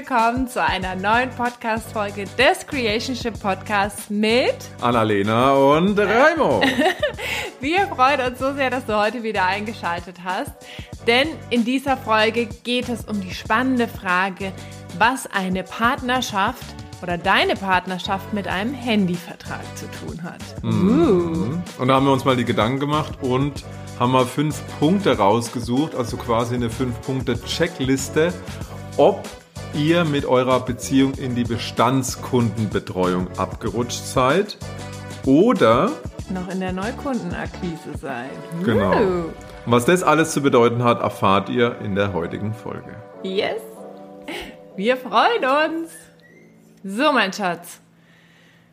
willkommen zu einer neuen Podcast-Folge des Creationship Podcasts mit Annalena und Raimo. Wir freuen uns so sehr, dass du heute wieder eingeschaltet hast, denn in dieser Folge geht es um die spannende Frage, was eine Partnerschaft oder deine Partnerschaft mit einem Handyvertrag zu tun hat. Mhm. Und da haben wir uns mal die Gedanken gemacht und haben mal fünf Punkte rausgesucht, also quasi eine fünf Punkte Checkliste, ob ihr mit eurer Beziehung in die Bestandskundenbetreuung abgerutscht seid oder noch in der Neukundenakquise seid. Genau. Und was das alles zu bedeuten hat, erfahrt ihr in der heutigen Folge. Yes. Wir freuen uns. So, mein Schatz.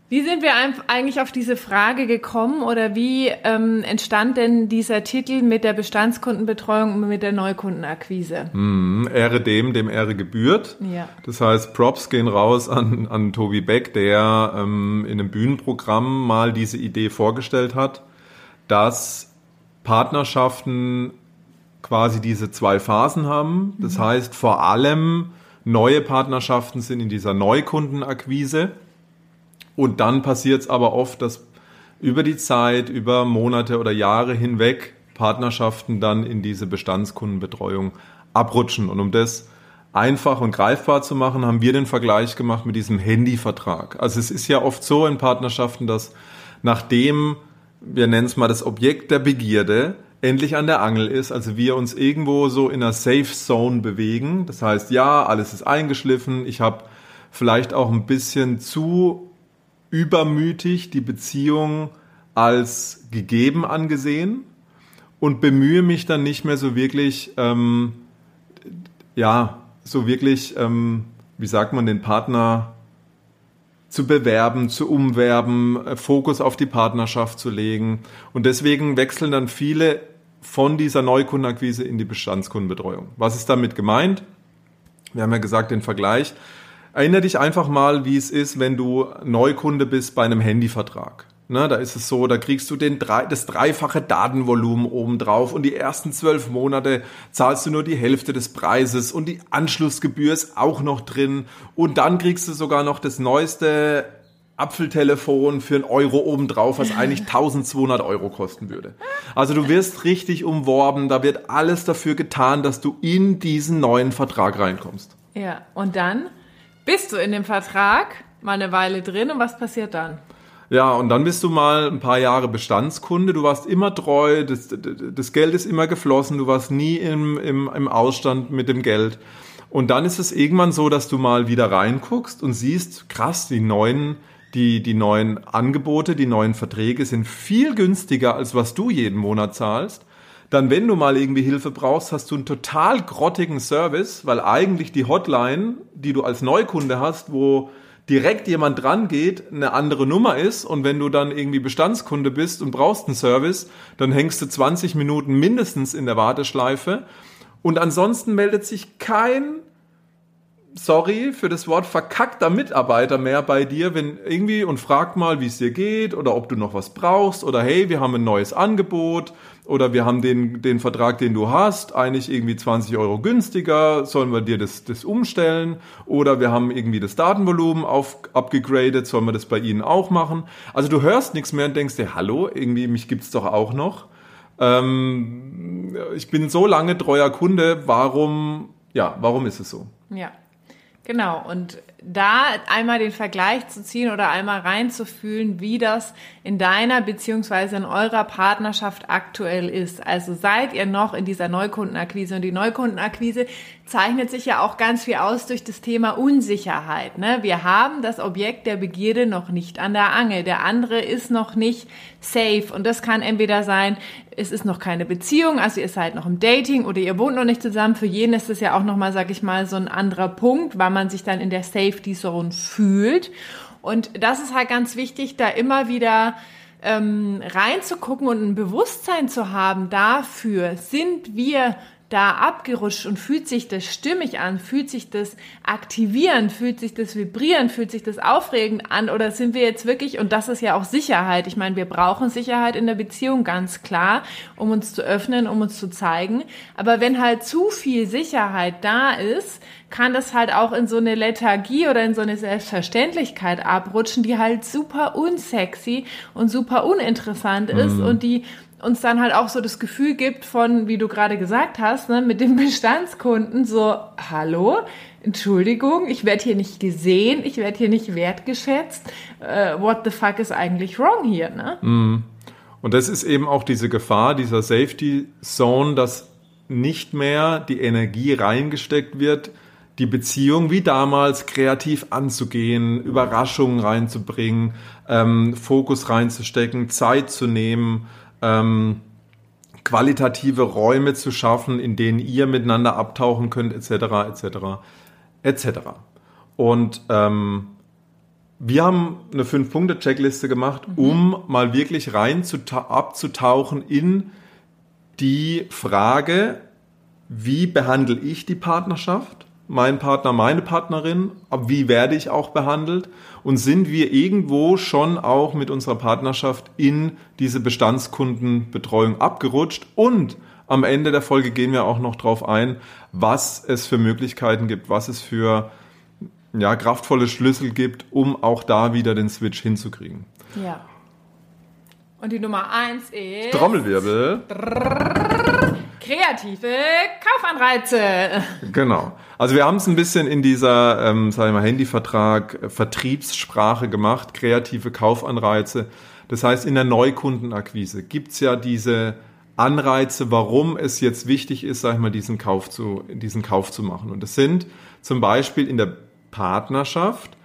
Wie sind wir eigentlich auf diese Frage gekommen oder wie ähm, entstand denn dieser Titel mit der Bestandskundenbetreuung und mit der Neukundenakquise? Mm, Ehre dem, dem Ehre gebührt. Ja. Das heißt, Props gehen raus an, an Tobi Beck, der ähm, in einem Bühnenprogramm mal diese Idee vorgestellt hat, dass Partnerschaften quasi diese zwei Phasen haben. Das mhm. heißt, vor allem neue Partnerschaften sind in dieser Neukundenakquise und dann passiert es aber oft, dass über die Zeit, über Monate oder Jahre hinweg Partnerschaften dann in diese Bestandskundenbetreuung abrutschen. Und um das einfach und greifbar zu machen, haben wir den Vergleich gemacht mit diesem Handyvertrag. Also es ist ja oft so in Partnerschaften, dass nachdem, wir nennen es mal das Objekt der Begierde, endlich an der Angel ist, also wir uns irgendwo so in einer Safe Zone bewegen. Das heißt, ja, alles ist eingeschliffen, ich habe vielleicht auch ein bisschen zu übermütig die Beziehung als gegeben angesehen und bemühe mich dann nicht mehr so wirklich, ähm, ja, so wirklich, ähm, wie sagt man, den Partner zu bewerben, zu umwerben, äh, Fokus auf die Partnerschaft zu legen. Und deswegen wechseln dann viele von dieser Neukundenakquise in die Bestandskundenbetreuung. Was ist damit gemeint? Wir haben ja gesagt, den Vergleich. Erinnere dich einfach mal, wie es ist, wenn du Neukunde bist bei einem Handyvertrag. Ne, da ist es so, da kriegst du den drei, das dreifache Datenvolumen obendrauf und die ersten zwölf Monate zahlst du nur die Hälfte des Preises und die Anschlussgebühr ist auch noch drin und dann kriegst du sogar noch das neueste Apfeltelefon für einen Euro obendrauf, was eigentlich 1200 Euro kosten würde. Also du wirst richtig umworben, da wird alles dafür getan, dass du in diesen neuen Vertrag reinkommst. Ja, und dann bist du in dem Vertrag mal eine Weile drin und was passiert dann? Ja, und dann bist du mal ein paar Jahre Bestandskunde, du warst immer treu, das, das Geld ist immer geflossen, du warst nie im, im, im Ausstand mit dem Geld. Und dann ist es irgendwann so, dass du mal wieder reinguckst und siehst, krass, die neuen, die, die neuen Angebote, die neuen Verträge sind viel günstiger, als was du jeden Monat zahlst dann, wenn du mal irgendwie Hilfe brauchst, hast du einen total grottigen Service, weil eigentlich die Hotline, die du als Neukunde hast, wo direkt jemand dran geht, eine andere Nummer ist. Und wenn du dann irgendwie Bestandskunde bist und brauchst einen Service, dann hängst du 20 Minuten mindestens in der Warteschleife. Und ansonsten meldet sich kein sorry für das Wort verkackter Mitarbeiter mehr bei dir, wenn irgendwie und fragt mal, wie es dir geht oder ob du noch was brauchst oder hey, wir haben ein neues Angebot oder wir haben den, den Vertrag, den du hast, eigentlich irgendwie 20 Euro günstiger, sollen wir dir das, das umstellen oder wir haben irgendwie das Datenvolumen auf, abgegradet, sollen wir das bei Ihnen auch machen? Also du hörst nichts mehr und denkst dir, hallo, irgendwie mich gibt's doch auch noch. Ähm, ich bin so lange treuer Kunde, warum, ja, warum ist es so? Ja, Genau, und da einmal den Vergleich zu ziehen oder einmal reinzufühlen, wie das in deiner beziehungsweise in eurer Partnerschaft aktuell ist. Also seid ihr noch in dieser Neukundenakquise und die Neukundenakquise zeichnet sich ja auch ganz viel aus durch das Thema Unsicherheit. Ne? Wir haben das Objekt der Begierde noch nicht an der Angel. Der andere ist noch nicht safe und das kann entweder sein, es ist noch keine Beziehung, also ihr seid noch im Dating oder ihr wohnt noch nicht zusammen. Für jeden ist es ja auch nochmal, sag ich mal, so ein anderer Punkt, weil man sich dann in der Safety Zone fühlt. Und das ist halt ganz wichtig, da immer wieder ähm, reinzugucken und ein Bewusstsein zu haben dafür, sind wir da abgerutscht und fühlt sich das stimmig an, fühlt sich das aktivieren, fühlt sich das vibrieren, fühlt sich das aufregend an? Oder sind wir jetzt wirklich, und das ist ja auch Sicherheit, ich meine, wir brauchen Sicherheit in der Beziehung, ganz klar, um uns zu öffnen, um uns zu zeigen, aber wenn halt zu viel Sicherheit da ist, kann das halt auch in so eine Lethargie oder in so eine Selbstverständlichkeit abrutschen, die halt super unsexy und super uninteressant ist mhm. und die uns dann halt auch so das Gefühl gibt von, wie du gerade gesagt hast, ne, mit dem Bestandskunden so, hallo, Entschuldigung, ich werde hier nicht gesehen, ich werde hier nicht wertgeschätzt. Uh, what the fuck is eigentlich wrong hier, ne? Mm. Und das ist eben auch diese Gefahr, dieser Safety Zone, dass nicht mehr die Energie reingesteckt wird, die Beziehung wie damals kreativ anzugehen, Überraschungen reinzubringen, ähm, Fokus reinzustecken, Zeit zu nehmen, ähm, qualitative Räume zu schaffen, in denen ihr miteinander abtauchen könnt, etc., etc., etc. Und ähm, wir haben eine Fünf-Punkte-Checkliste gemacht, mhm. um mal wirklich rein zu abzutauchen in die Frage, wie behandle ich die Partnerschaft? Mein Partner, meine Partnerin, wie werde ich auch behandelt und sind wir irgendwo schon auch mit unserer Partnerschaft in diese Bestandskundenbetreuung abgerutscht und am Ende der Folge gehen wir auch noch darauf ein, was es für Möglichkeiten gibt, was es für ja, kraftvolle Schlüssel gibt, um auch da wieder den Switch hinzukriegen. Ja. Und die Nummer eins ist. Trommelwirbel. Kreative Kaufanreize. Genau. Also wir haben es ein bisschen in dieser, ähm, sagen wir mal, Handyvertrag, äh, Vertriebssprache gemacht, kreative Kaufanreize. Das heißt, in der Neukundenakquise gibt's ja diese Anreize, warum es jetzt wichtig ist, sag ich mal, diesen Kauf zu, diesen Kauf zu machen. Und das sind zum Beispiel in der Partnerschaft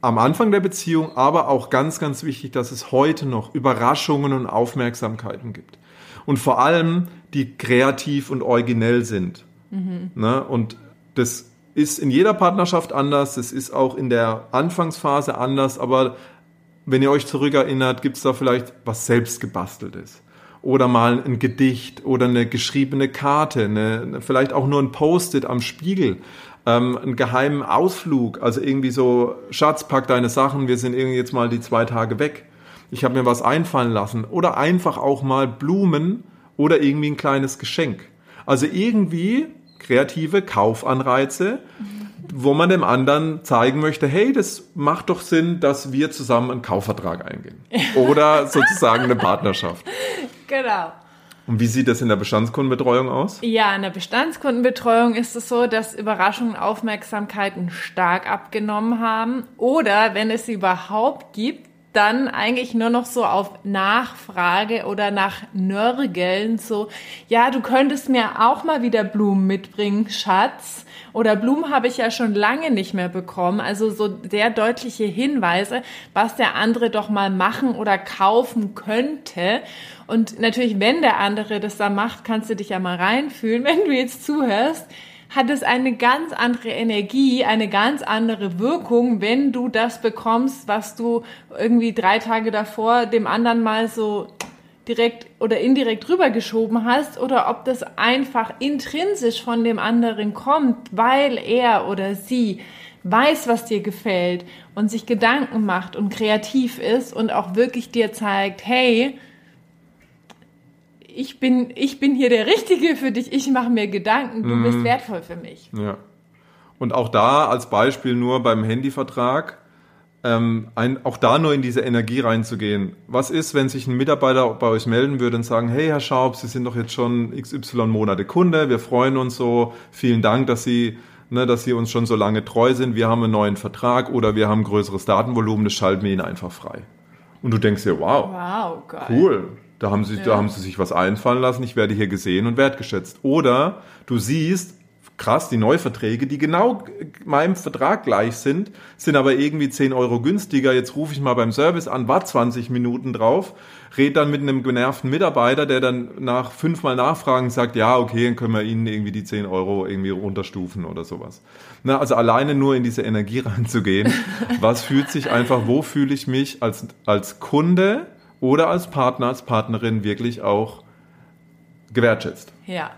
am Anfang der Beziehung, aber auch ganz, ganz wichtig, dass es heute noch Überraschungen und Aufmerksamkeiten gibt. Und vor allem, die kreativ und originell sind. Mhm. Ne? Und das ist in jeder Partnerschaft anders, das ist auch in der Anfangsphase anders, aber wenn ihr euch zurückerinnert, gibt es da vielleicht was selbst gebasteltes. Oder mal ein Gedicht oder eine geschriebene Karte, eine, vielleicht auch nur ein Post-it am Spiegel ähm, einen geheimen Ausflug, also irgendwie so, Schatz, pack deine Sachen, wir sind irgendwie jetzt mal die zwei Tage weg. Ich habe mir was einfallen lassen. Oder einfach auch mal Blumen oder irgendwie ein kleines Geschenk. Also irgendwie kreative Kaufanreize, wo man dem anderen zeigen möchte, hey, das macht doch Sinn, dass wir zusammen einen Kaufvertrag eingehen. Oder sozusagen eine Partnerschaft. Genau. Und wie sieht das in der Bestandskundenbetreuung aus? Ja, in der Bestandskundenbetreuung ist es so, dass Überraschungen und Aufmerksamkeiten stark abgenommen haben. Oder wenn es sie überhaupt gibt, dann eigentlich nur noch so auf Nachfrage oder nach Nörgeln so, ja, du könntest mir auch mal wieder Blumen mitbringen, Schatz. Oder Blumen habe ich ja schon lange nicht mehr bekommen. Also so sehr deutliche Hinweise, was der andere doch mal machen oder kaufen könnte. Und natürlich, wenn der andere das da macht, kannst du dich ja mal reinfühlen, wenn du jetzt zuhörst hat es eine ganz andere Energie, eine ganz andere Wirkung, wenn du das bekommst, was du irgendwie drei Tage davor dem anderen mal so direkt oder indirekt rübergeschoben hast oder ob das einfach intrinsisch von dem anderen kommt, weil er oder sie weiß, was dir gefällt und sich Gedanken macht und kreativ ist und auch wirklich dir zeigt, hey, ich bin, ich bin hier der Richtige für dich, ich mache mir Gedanken, du mhm. bist wertvoll für mich. Ja. Und auch da als Beispiel nur beim Handyvertrag, ähm, ein, auch da nur in diese Energie reinzugehen. Was ist, wenn sich ein Mitarbeiter bei euch melden würde und sagen, hey Herr Schaub, Sie sind doch jetzt schon XY Monate Kunde, wir freuen uns so, vielen Dank, dass Sie, ne, dass Sie uns schon so lange treu sind, wir haben einen neuen Vertrag oder wir haben größeres Datenvolumen, das schalten wir Ihnen einfach frei. Und du denkst dir, wow, wow geil. cool, da haben sie, ja. da haben sie sich was einfallen lassen. Ich werde hier gesehen und wertgeschätzt. Oder du siehst, krass, die Neuverträge, die genau meinem Vertrag gleich sind, sind aber irgendwie 10 Euro günstiger. Jetzt rufe ich mal beim Service an, war 20 Minuten drauf, red dann mit einem genervten Mitarbeiter, der dann nach fünfmal Nachfragen sagt, ja, okay, dann können wir Ihnen irgendwie die 10 Euro irgendwie runterstufen oder sowas. Na, also alleine nur in diese Energie reinzugehen. was fühlt sich einfach, wo fühle ich mich als, als Kunde oder als Partner, als Partnerin wirklich auch gewertschätzt. Ja.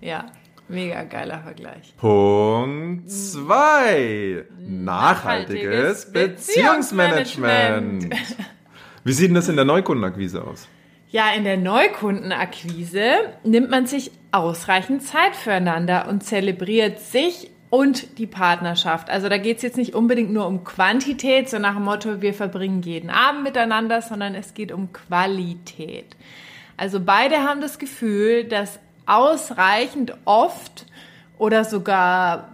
Ja, mega geiler Vergleich. Punkt 2. Nachhaltiges, Nachhaltiges Beziehungsmanagement. Wie sieht denn das in der Neukundenakquise aus? Ja, in der Neukundenakquise nimmt man sich ausreichend Zeit füreinander und zelebriert sich und die Partnerschaft. Also da geht es jetzt nicht unbedingt nur um Quantität, so nach dem Motto, wir verbringen jeden Abend miteinander, sondern es geht um Qualität. Also beide haben das Gefühl, dass ausreichend oft oder sogar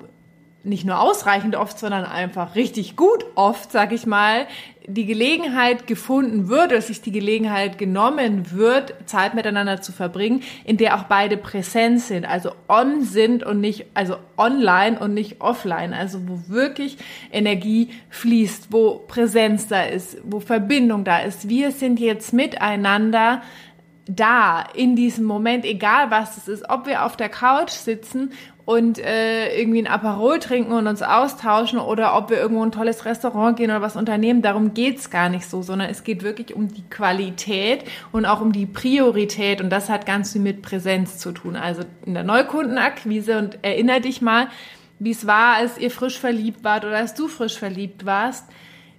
nicht nur ausreichend oft, sondern einfach richtig gut oft, sag ich mal, die Gelegenheit gefunden wird oder sich die Gelegenheit genommen wird, Zeit miteinander zu verbringen, in der auch beide präsent sind, also on sind und nicht, also online und nicht offline, also wo wirklich Energie fließt, wo Präsenz da ist, wo Verbindung da ist. Wir sind jetzt miteinander da in diesem Moment, egal was es ist, ob wir auf der Couch sitzen und äh, irgendwie ein Aperol trinken und uns austauschen oder ob wir irgendwo ein tolles Restaurant gehen oder was unternehmen, darum geht's gar nicht so, sondern es geht wirklich um die Qualität und auch um die Priorität und das hat ganz viel mit Präsenz zu tun. Also in der Neukundenakquise und erinnere dich mal, wie es war, als ihr frisch verliebt wart oder als du frisch verliebt warst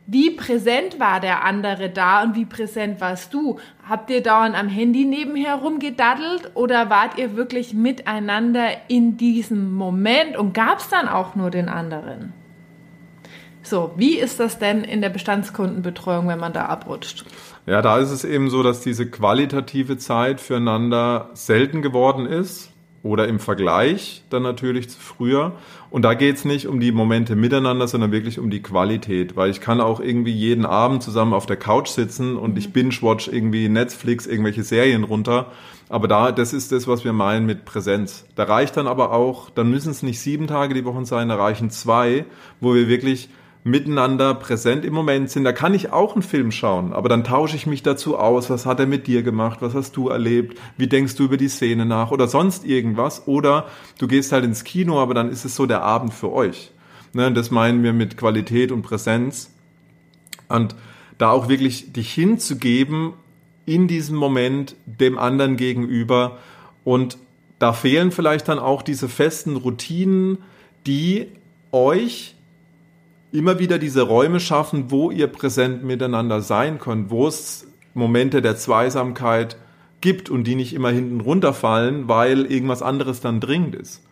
wie präsent war der andere da und wie präsent warst du? Habt ihr dauernd am Handy nebenher rumgedaddelt oder wart ihr wirklich miteinander in diesem Moment und gab es dann auch nur den anderen? So, wie ist das denn in der Bestandskundenbetreuung, wenn man da abrutscht? Ja, da ist es eben so, dass diese qualitative Zeit füreinander selten geworden ist oder im Vergleich dann natürlich zu früher. Und da geht's nicht um die Momente miteinander, sondern wirklich um die Qualität, weil ich kann auch irgendwie jeden Abend zusammen auf der Couch sitzen und ich binge-watch irgendwie Netflix, irgendwelche Serien runter. Aber da, das ist das, was wir meinen mit Präsenz. Da reicht dann aber auch, dann müssen es nicht sieben Tage die Woche sein, da reichen zwei, wo wir wirklich miteinander präsent im Moment sind. Da kann ich auch einen Film schauen, aber dann tausche ich mich dazu aus. Was hat er mit dir gemacht? Was hast du erlebt? Wie denkst du über die Szene nach? Oder sonst irgendwas. Oder du gehst halt ins Kino, aber dann ist es so der Abend für euch. Ne, das meinen wir mit Qualität und Präsenz. Und da auch wirklich dich hinzugeben in diesem Moment dem anderen gegenüber. Und da fehlen vielleicht dann auch diese festen Routinen, die euch immer wieder diese Räume schaffen, wo ihr präsent miteinander sein könnt, wo es Momente der Zweisamkeit gibt und die nicht immer hinten runterfallen, weil irgendwas anderes dann dringend ist.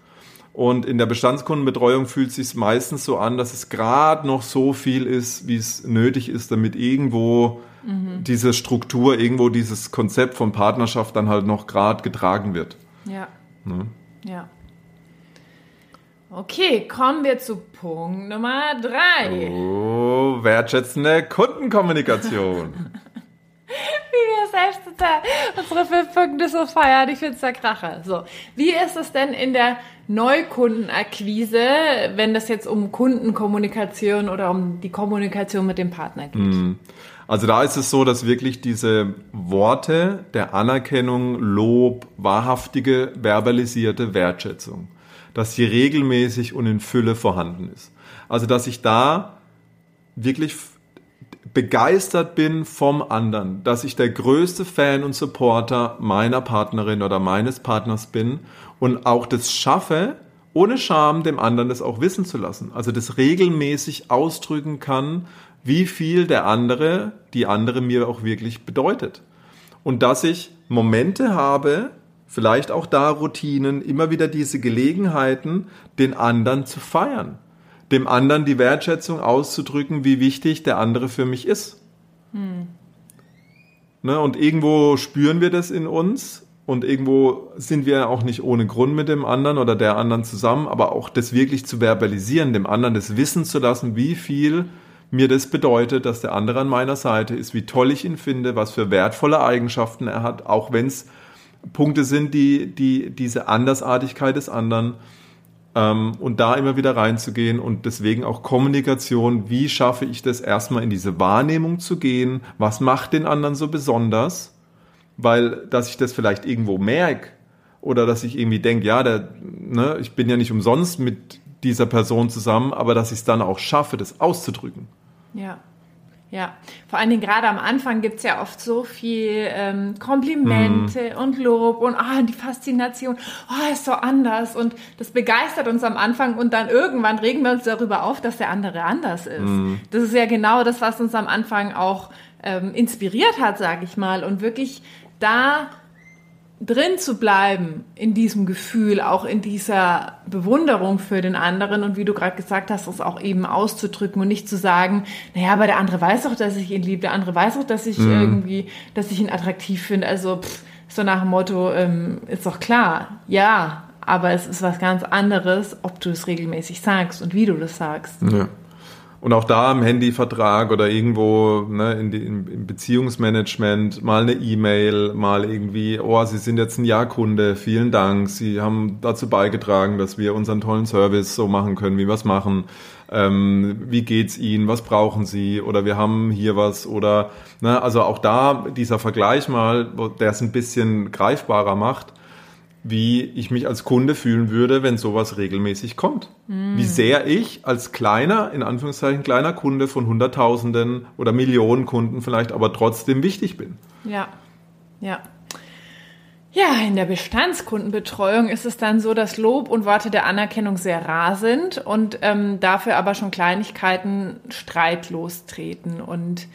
Und in der Bestandskundenbetreuung fühlt es sich meistens so an, dass es gerade noch so viel ist, wie es nötig ist, damit irgendwo mhm. diese Struktur, irgendwo dieses Konzept von Partnerschaft dann halt noch gerade getragen wird. Ja. Ne? Ja. Okay, kommen wir zu Punkt Nummer drei. Oh, wertschätzende Kundenkommunikation. wie wir selbst total unsere fünf Punkte so feiern. Ich finde es der Kracher. So, wie ist es denn in der Neukundenakquise, wenn das jetzt um Kundenkommunikation oder um die Kommunikation mit dem Partner geht? Hm. Also da ist es so, dass wirklich diese Worte der Anerkennung, Lob, wahrhaftige, verbalisierte Wertschätzung dass sie regelmäßig und in Fülle vorhanden ist. Also dass ich da wirklich begeistert bin vom anderen, dass ich der größte Fan und Supporter meiner Partnerin oder meines Partners bin und auch das schaffe, ohne Scham dem anderen das auch wissen zu lassen. Also das regelmäßig ausdrücken kann, wie viel der andere, die andere mir auch wirklich bedeutet. Und dass ich Momente habe, vielleicht auch da Routinen, immer wieder diese Gelegenheiten, den anderen zu feiern, dem anderen die Wertschätzung auszudrücken, wie wichtig der andere für mich ist. Hm. Ne, und irgendwo spüren wir das in uns und irgendwo sind wir auch nicht ohne Grund mit dem anderen oder der anderen zusammen, aber auch das wirklich zu verbalisieren, dem anderen das wissen zu lassen, wie viel mir das bedeutet, dass der andere an meiner Seite ist, wie toll ich ihn finde, was für wertvolle Eigenschaften er hat, auch wenn es Punkte sind, die, die diese Andersartigkeit des anderen ähm, und da immer wieder reinzugehen und deswegen auch Kommunikation, wie schaffe ich das erstmal in diese Wahrnehmung zu gehen, was macht den anderen so besonders, weil dass ich das vielleicht irgendwo merke oder dass ich irgendwie denke, ja, der, ne, ich bin ja nicht umsonst mit dieser Person zusammen, aber dass ich es dann auch schaffe, das auszudrücken. Ja. Ja, vor allen Dingen gerade am Anfang gibt's ja oft so viel ähm, Komplimente mm. und Lob und ah, die Faszination, oh, ist so anders und das begeistert uns am Anfang und dann irgendwann regen wir uns darüber auf, dass der andere anders ist. Mm. Das ist ja genau das, was uns am Anfang auch ähm, inspiriert hat, sage ich mal, und wirklich da drin zu bleiben in diesem Gefühl, auch in dieser Bewunderung für den anderen und wie du gerade gesagt hast, das auch eben auszudrücken und nicht zu sagen, naja, aber der andere weiß doch, dass ich ihn liebe, der andere weiß doch, dass ich mhm. irgendwie, dass ich ihn attraktiv finde. Also pff, so nach dem Motto, ähm, ist doch klar, ja, aber es ist was ganz anderes, ob du es regelmäßig sagst und wie du das sagst. Ja. Und auch da im Handyvertrag oder irgendwo ne, in die, im Beziehungsmanagement mal eine E-Mail, mal irgendwie, oh, Sie sind jetzt ein Jahrkunde, vielen Dank, Sie haben dazu beigetragen, dass wir unseren tollen Service so machen können, wie wir es machen. Ähm, wie geht's Ihnen? Was brauchen Sie? Oder wir haben hier was oder ne, also auch da dieser Vergleich mal, der es ein bisschen greifbarer macht wie ich mich als Kunde fühlen würde, wenn sowas regelmäßig kommt. Mm. Wie sehr ich als kleiner, in Anführungszeichen kleiner Kunde von Hunderttausenden oder Millionen Kunden vielleicht aber trotzdem wichtig bin. Ja, ja. Ja, in der Bestandskundenbetreuung ist es dann so, dass Lob und Worte der Anerkennung sehr rar sind und ähm, dafür aber schon Kleinigkeiten streitlos treten und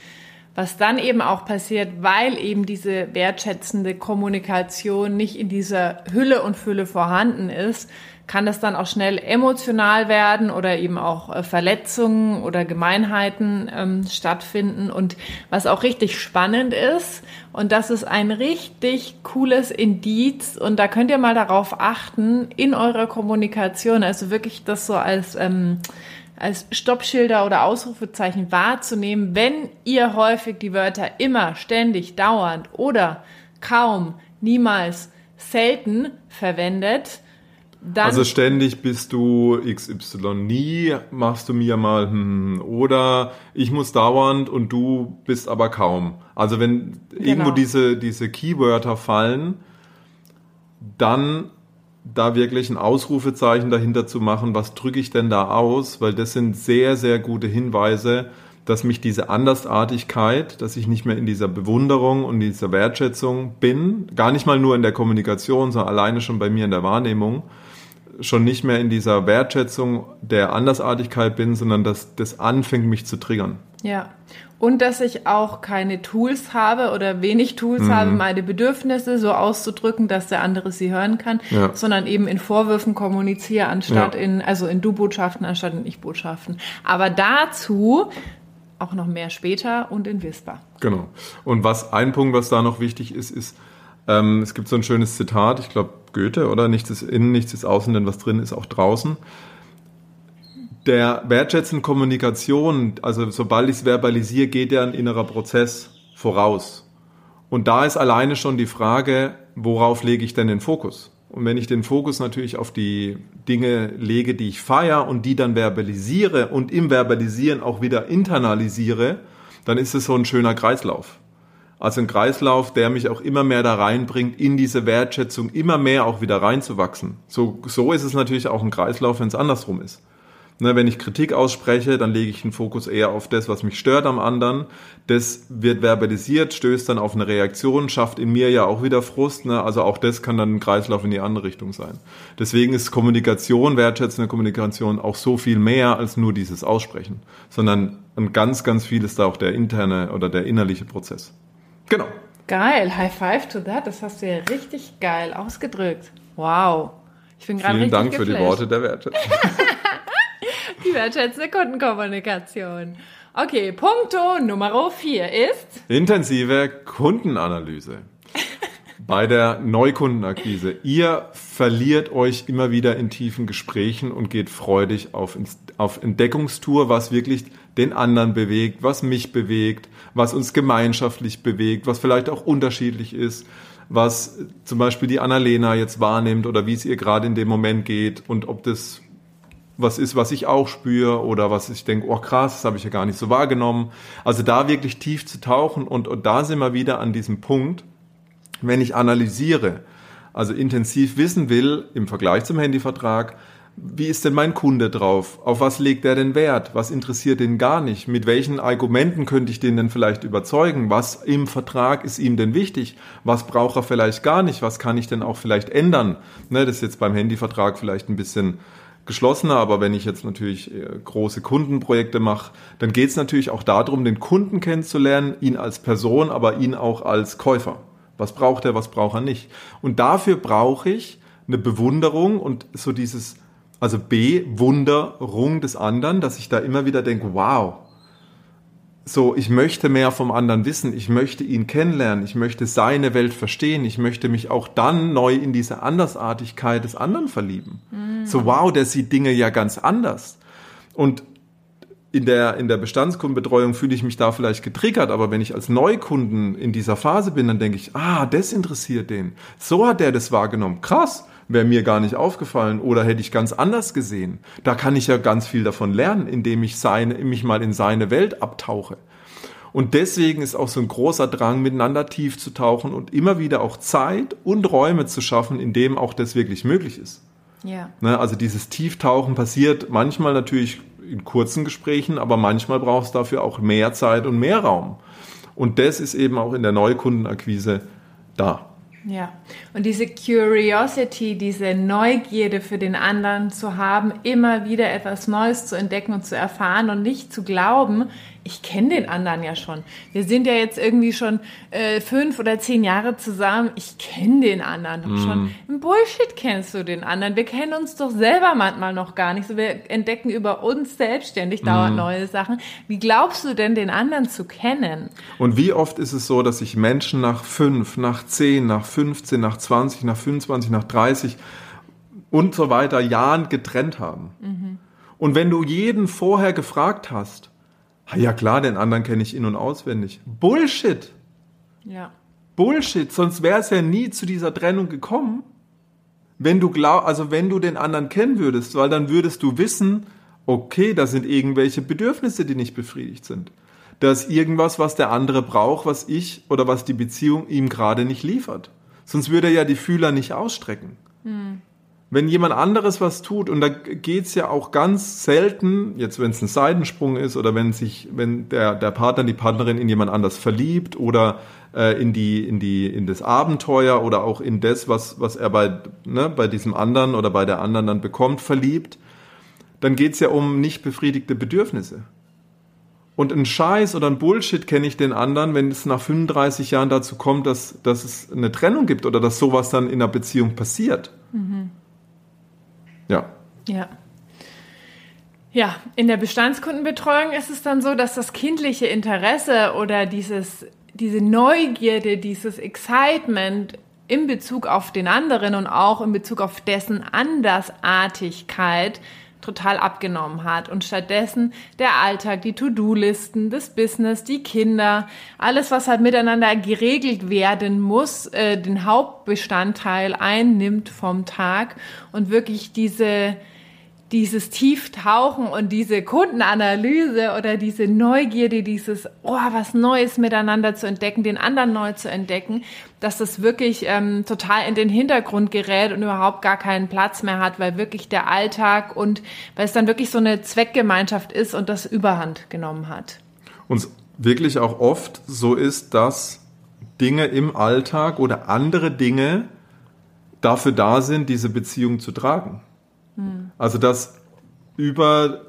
was dann eben auch passiert, weil eben diese wertschätzende Kommunikation nicht in dieser Hülle und Fülle vorhanden ist, kann das dann auch schnell emotional werden oder eben auch äh, Verletzungen oder Gemeinheiten ähm, stattfinden. Und was auch richtig spannend ist, und das ist ein richtig cooles Indiz, und da könnt ihr mal darauf achten, in eurer Kommunikation, also wirklich das so als ähm, als Stoppschilder oder Ausrufezeichen wahrzunehmen, wenn ihr häufig die Wörter immer, ständig, dauernd oder kaum, niemals, selten verwendet. Dann also ständig bist du XY, nie machst du mir mal hm, oder ich muss dauernd und du bist aber kaum. Also wenn genau. irgendwo diese, diese Keywörter fallen, dann da wirklich ein Ausrufezeichen dahinter zu machen, was drücke ich denn da aus, weil das sind sehr, sehr gute Hinweise, dass mich diese Andersartigkeit, dass ich nicht mehr in dieser Bewunderung und dieser Wertschätzung bin, gar nicht mal nur in der Kommunikation, sondern alleine schon bei mir in der Wahrnehmung, schon nicht mehr in dieser Wertschätzung der Andersartigkeit bin, sondern dass das anfängt, mich zu triggern. Ja. Und dass ich auch keine Tools habe oder wenig Tools mhm. habe, meine Bedürfnisse so auszudrücken, dass der andere sie hören kann, ja. sondern eben in Vorwürfen kommuniziere, anstatt ja. in, also in Du-Botschaften, anstatt in Ich-Botschaften. Aber dazu auch noch mehr später und in Whisper. Genau. Und was ein Punkt, was da noch wichtig ist, ist, ähm, es gibt so ein schönes Zitat, ich glaube Goethe, oder? Nichts ist innen, nichts ist außen, denn was drin ist auch draußen der wertschätzenden Kommunikation, also sobald ich es verbalisiere, geht ja ein innerer Prozess voraus. Und da ist alleine schon die Frage, worauf lege ich denn den Fokus? Und wenn ich den Fokus natürlich auf die Dinge lege, die ich feiere und die dann verbalisiere und im Verbalisieren auch wieder internalisiere, dann ist es so ein schöner Kreislauf. Also ein Kreislauf, der mich auch immer mehr da reinbringt, in diese Wertschätzung immer mehr auch wieder reinzuwachsen. So, so ist es natürlich auch ein Kreislauf, wenn es andersrum ist. Ne, wenn ich Kritik ausspreche, dann lege ich den Fokus eher auf das, was mich stört am anderen. Das wird verbalisiert, stößt dann auf eine Reaktion, schafft in mir ja auch wieder Frust. Ne? Also auch das kann dann ein Kreislauf in die andere Richtung sein. Deswegen ist Kommunikation, wertschätzende Kommunikation auch so viel mehr als nur dieses Aussprechen, sondern ein ganz, ganz viel ist da auch der interne oder der innerliche Prozess. Genau. Geil, High Five to that. Das hast du ja richtig geil ausgedrückt. Wow. Ich bin gerade Vielen Dank geflasht. für die Worte der Wertschätzung. Die wertschätzende Kundenkommunikation. Okay, Punkto Nummer vier ist intensive Kundenanalyse. Bei der Neukundenakquise. Ihr verliert euch immer wieder in tiefen Gesprächen und geht freudig auf, auf Entdeckungstour, was wirklich den anderen bewegt, was mich bewegt, was uns gemeinschaftlich bewegt, was vielleicht auch unterschiedlich ist, was zum Beispiel die Annalena jetzt wahrnimmt oder wie es ihr gerade in dem Moment geht und ob das was ist, was ich auch spüre oder was ich denke, oh krass, das habe ich ja gar nicht so wahrgenommen. Also da wirklich tief zu tauchen und, und da sind wir wieder an diesem Punkt, wenn ich analysiere, also intensiv wissen will im Vergleich zum Handyvertrag, wie ist denn mein Kunde drauf? Auf was legt er denn Wert? Was interessiert ihn gar nicht? Mit welchen Argumenten könnte ich den denn vielleicht überzeugen? Was im Vertrag ist ihm denn wichtig? Was braucht er vielleicht gar nicht? Was kann ich denn auch vielleicht ändern? Ne, das ist jetzt beim Handyvertrag vielleicht ein bisschen geschlossener, aber wenn ich jetzt natürlich äh, große Kundenprojekte mache, dann geht es natürlich auch darum, den Kunden kennenzulernen, ihn als Person, aber ihn auch als Käufer. Was braucht er, was braucht er nicht? Und dafür brauche ich eine Bewunderung und so dieses also Bewunderung des anderen, dass ich da immer wieder denke, wow, so, ich möchte mehr vom anderen wissen, ich möchte ihn kennenlernen, ich möchte seine Welt verstehen, ich möchte mich auch dann neu in diese Andersartigkeit des anderen verlieben. Mhm. So, wow, der sieht Dinge ja ganz anders. Und in der, in der Bestandskundenbetreuung fühle ich mich da vielleicht getriggert, aber wenn ich als Neukunden in dieser Phase bin, dann denke ich, ah, das interessiert den. So hat der das wahrgenommen. Krass wäre mir gar nicht aufgefallen oder hätte ich ganz anders gesehen. Da kann ich ja ganz viel davon lernen, indem ich seine, mich mal in seine Welt abtauche. Und deswegen ist auch so ein großer Drang, miteinander tief zu tauchen und immer wieder auch Zeit und Räume zu schaffen, in dem auch das wirklich möglich ist. Ja. Ne, also dieses Tieftauchen passiert manchmal natürlich in kurzen Gesprächen, aber manchmal braucht es dafür auch mehr Zeit und mehr Raum. Und das ist eben auch in der Neukundenakquise da. Ja, und diese Curiosity, diese Neugierde für den anderen zu haben, immer wieder etwas Neues zu entdecken und zu erfahren und nicht zu glauben, ich kenne den anderen ja schon. Wir sind ja jetzt irgendwie schon äh, fünf oder zehn Jahre zusammen. Ich kenne den anderen doch mm. schon. Im Bullshit kennst du den anderen. Wir kennen uns doch selber manchmal noch gar nicht. So, wir entdecken über uns selbstständig dauernd mm. neue Sachen. Wie glaubst du denn, den anderen zu kennen? Und wie oft ist es so, dass sich Menschen nach fünf, nach zehn, nach 15, nach 20, nach 25, nach 30 und so weiter Jahren getrennt haben? Mhm. Und wenn du jeden vorher gefragt hast, ja klar, den anderen kenne ich in- und auswendig. Bullshit. Ja. Bullshit, sonst wäre es ja nie zu dieser Trennung gekommen. Wenn du glaub, also wenn du den anderen kennen würdest, weil dann würdest du wissen, okay, da sind irgendwelche Bedürfnisse, die nicht befriedigt sind. Da ist irgendwas, was der andere braucht, was ich oder was die Beziehung ihm gerade nicht liefert. Sonst würde er ja die Fühler nicht ausstrecken. Hm wenn jemand anderes was tut, und da geht's ja auch ganz selten, jetzt wenn es ein Seitensprung ist oder wenn sich, wenn der, der Partner, die Partnerin in jemand anders verliebt oder äh, in die, in die, in das Abenteuer oder auch in das, was, was er bei, ne, bei diesem anderen oder bei der anderen dann bekommt, verliebt, dann geht's ja um nicht befriedigte Bedürfnisse. Und ein Scheiß oder ein Bullshit kenne ich den anderen, wenn es nach 35 Jahren dazu kommt, dass, dass es eine Trennung gibt oder dass sowas dann in einer Beziehung passiert. Mhm. Ja. Ja. Ja, in der Bestandskundenbetreuung ist es dann so, dass das kindliche Interesse oder dieses, diese Neugierde, dieses Excitement in Bezug auf den anderen und auch in Bezug auf dessen Andersartigkeit total abgenommen hat und stattdessen der Alltag, die To-Do-Listen, das Business, die Kinder, alles, was halt miteinander geregelt werden muss, äh, den Hauptbestandteil einnimmt vom Tag und wirklich diese dieses Tieftauchen und diese Kundenanalyse oder diese Neugierde, dieses, oh, was Neues miteinander zu entdecken, den anderen neu zu entdecken, dass das wirklich ähm, total in den Hintergrund gerät und überhaupt gar keinen Platz mehr hat, weil wirklich der Alltag und weil es dann wirklich so eine Zweckgemeinschaft ist und das Überhand genommen hat. Und wirklich auch oft so ist, dass Dinge im Alltag oder andere Dinge dafür da sind, diese Beziehung zu tragen. Hm. Also dass über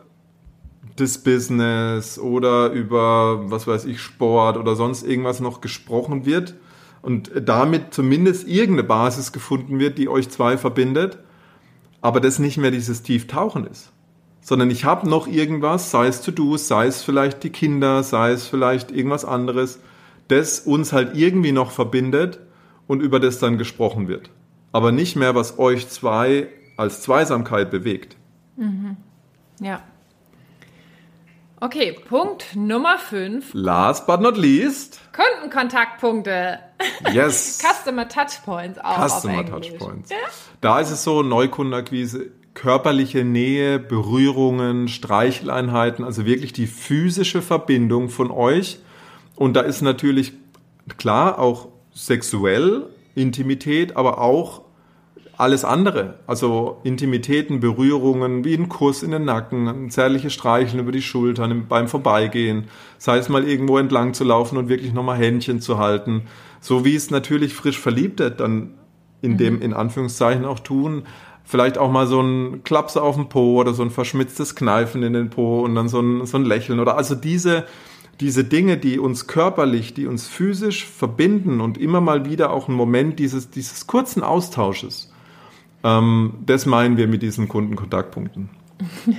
das Business oder über, was weiß ich, Sport oder sonst irgendwas noch gesprochen wird und damit zumindest irgendeine Basis gefunden wird, die euch zwei verbindet, aber das nicht mehr dieses Tieftauchen ist. Sondern ich habe noch irgendwas, sei es To-Dos, sei es vielleicht die Kinder, sei es vielleicht irgendwas anderes, das uns halt irgendwie noch verbindet und über das dann gesprochen wird. Aber nicht mehr, was euch zwei als Zweisamkeit bewegt. Mhm. Ja. Okay, Punkt Nummer 5. Last but not least. Kundenkontaktpunkte. Yes. Customer Touchpoints auch. Customer Touchpoints. Ja? Da ist es so, Neukundenakquise, körperliche Nähe, Berührungen, Streicheleinheiten, also wirklich die physische Verbindung von euch. Und da ist natürlich klar auch sexuell Intimität, aber auch alles andere. Also Intimitäten, Berührungen, wie ein Kuss in den Nacken, ein zärtliches Streicheln über die Schultern beim Vorbeigehen, sei es mal irgendwo entlang zu laufen und wirklich nochmal Händchen zu halten. So wie es natürlich frisch Verliebte dann in mhm. dem, in Anführungszeichen auch tun. Vielleicht auch mal so ein Klaps auf den Po oder so ein verschmitztes Kneifen in den Po und dann so ein, so ein Lächeln oder also diese, diese Dinge, die uns körperlich, die uns physisch verbinden und immer mal wieder auch ein Moment dieses, dieses kurzen Austausches ähm, das meinen wir mit diesen Kundenkontaktpunkten.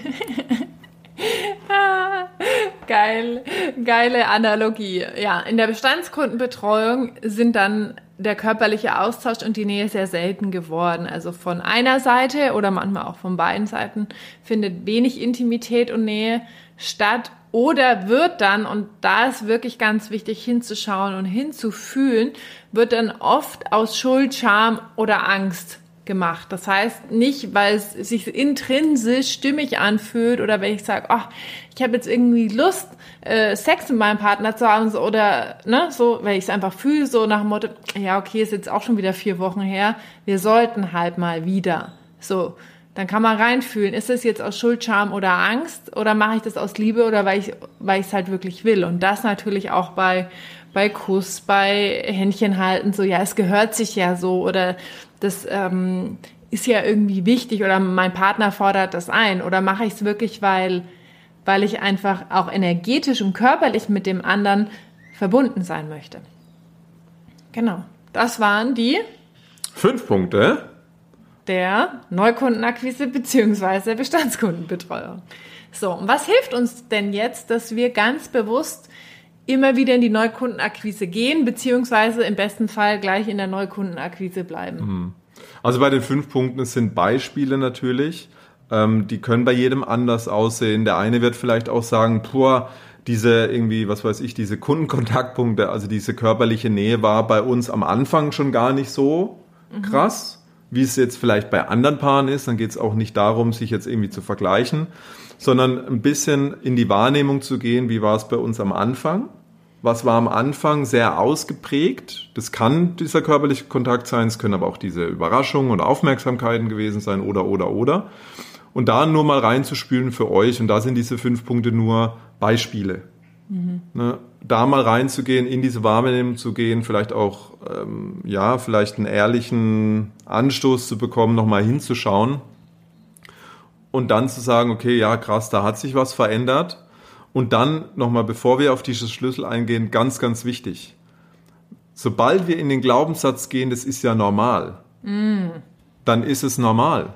Geil, geile Analogie. Ja, in der Bestandskundenbetreuung sind dann der körperliche Austausch und die Nähe sehr selten geworden. Also von einer Seite oder manchmal auch von beiden Seiten findet wenig Intimität und Nähe statt oder wird dann, und da ist wirklich ganz wichtig hinzuschauen und hinzufühlen, wird dann oft aus Schuld, Scham oder Angst gemacht. Das heißt nicht, weil es sich intrinsisch stimmig anfühlt oder wenn ich sage, ach, ich habe jetzt irgendwie Lust, äh, Sex mit meinem Partner zu haben oder ne, so, weil ich es einfach fühle, so nach dem Motto, ja, okay, ist jetzt auch schon wieder vier Wochen her, wir sollten halt mal wieder. So, dann kann man reinfühlen, ist es jetzt aus Schuld, Scham oder Angst oder mache ich das aus Liebe oder weil ich weil ich es halt wirklich will und das natürlich auch bei bei Kuss, bei Händchen halten, so ja, es gehört sich ja so oder das ähm, ist ja irgendwie wichtig oder mein Partner fordert das ein oder mache ich es wirklich, weil, weil ich einfach auch energetisch und körperlich mit dem anderen verbunden sein möchte. Genau, das waren die fünf Punkte der Neukundenakquise bzw. Bestandskundenbetreuung. So, und was hilft uns denn jetzt, dass wir ganz bewusst immer wieder in die Neukundenakquise gehen, beziehungsweise im besten Fall gleich in der Neukundenakquise bleiben. Mhm. Also bei den fünf Punkten, sind Beispiele natürlich. Ähm, die können bei jedem anders aussehen. Der eine wird vielleicht auch sagen, pur, diese irgendwie, was weiß ich, diese Kundenkontaktpunkte, also diese körperliche Nähe war bei uns am Anfang schon gar nicht so mhm. krass, wie es jetzt vielleicht bei anderen Paaren ist. Dann geht es auch nicht darum, sich jetzt irgendwie zu vergleichen, sondern ein bisschen in die Wahrnehmung zu gehen, wie war es bei uns am Anfang was war am Anfang sehr ausgeprägt. Das kann dieser körperliche Kontakt sein, es können aber auch diese Überraschungen und Aufmerksamkeiten gewesen sein oder, oder, oder. Und da nur mal reinzuspülen für euch, und da sind diese fünf Punkte nur Beispiele. Mhm. Ne, da mal reinzugehen, in diese Wahrnehmung zu gehen, vielleicht auch, ähm, ja, vielleicht einen ehrlichen Anstoß zu bekommen, nochmal hinzuschauen und dann zu sagen, okay, ja, krass, da hat sich was verändert und dann nochmal, bevor wir auf diese Schlüssel eingehen, ganz, ganz wichtig. Sobald wir in den Glaubenssatz gehen, das ist ja normal, mm. dann ist es normal.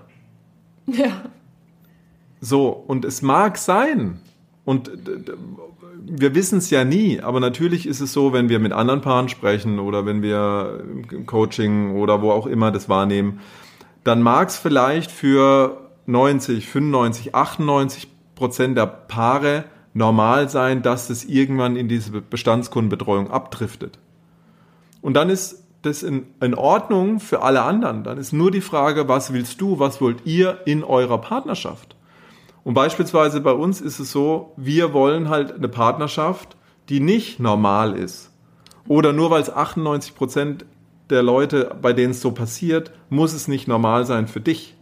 Ja. So, und es mag sein, und wir wissen es ja nie, aber natürlich ist es so, wenn wir mit anderen Paaren sprechen oder wenn wir im Coaching oder wo auch immer das wahrnehmen, dann mag es vielleicht für 90, 95, 98 Prozent der Paare normal sein, dass es irgendwann in diese Bestandskundenbetreuung abdriftet. Und dann ist das in, in Ordnung für alle anderen. Dann ist nur die Frage, was willst du, was wollt ihr in eurer Partnerschaft? Und beispielsweise bei uns ist es so, wir wollen halt eine Partnerschaft, die nicht normal ist. Oder nur weil es 98 Prozent der Leute, bei denen es so passiert, muss es nicht normal sein für dich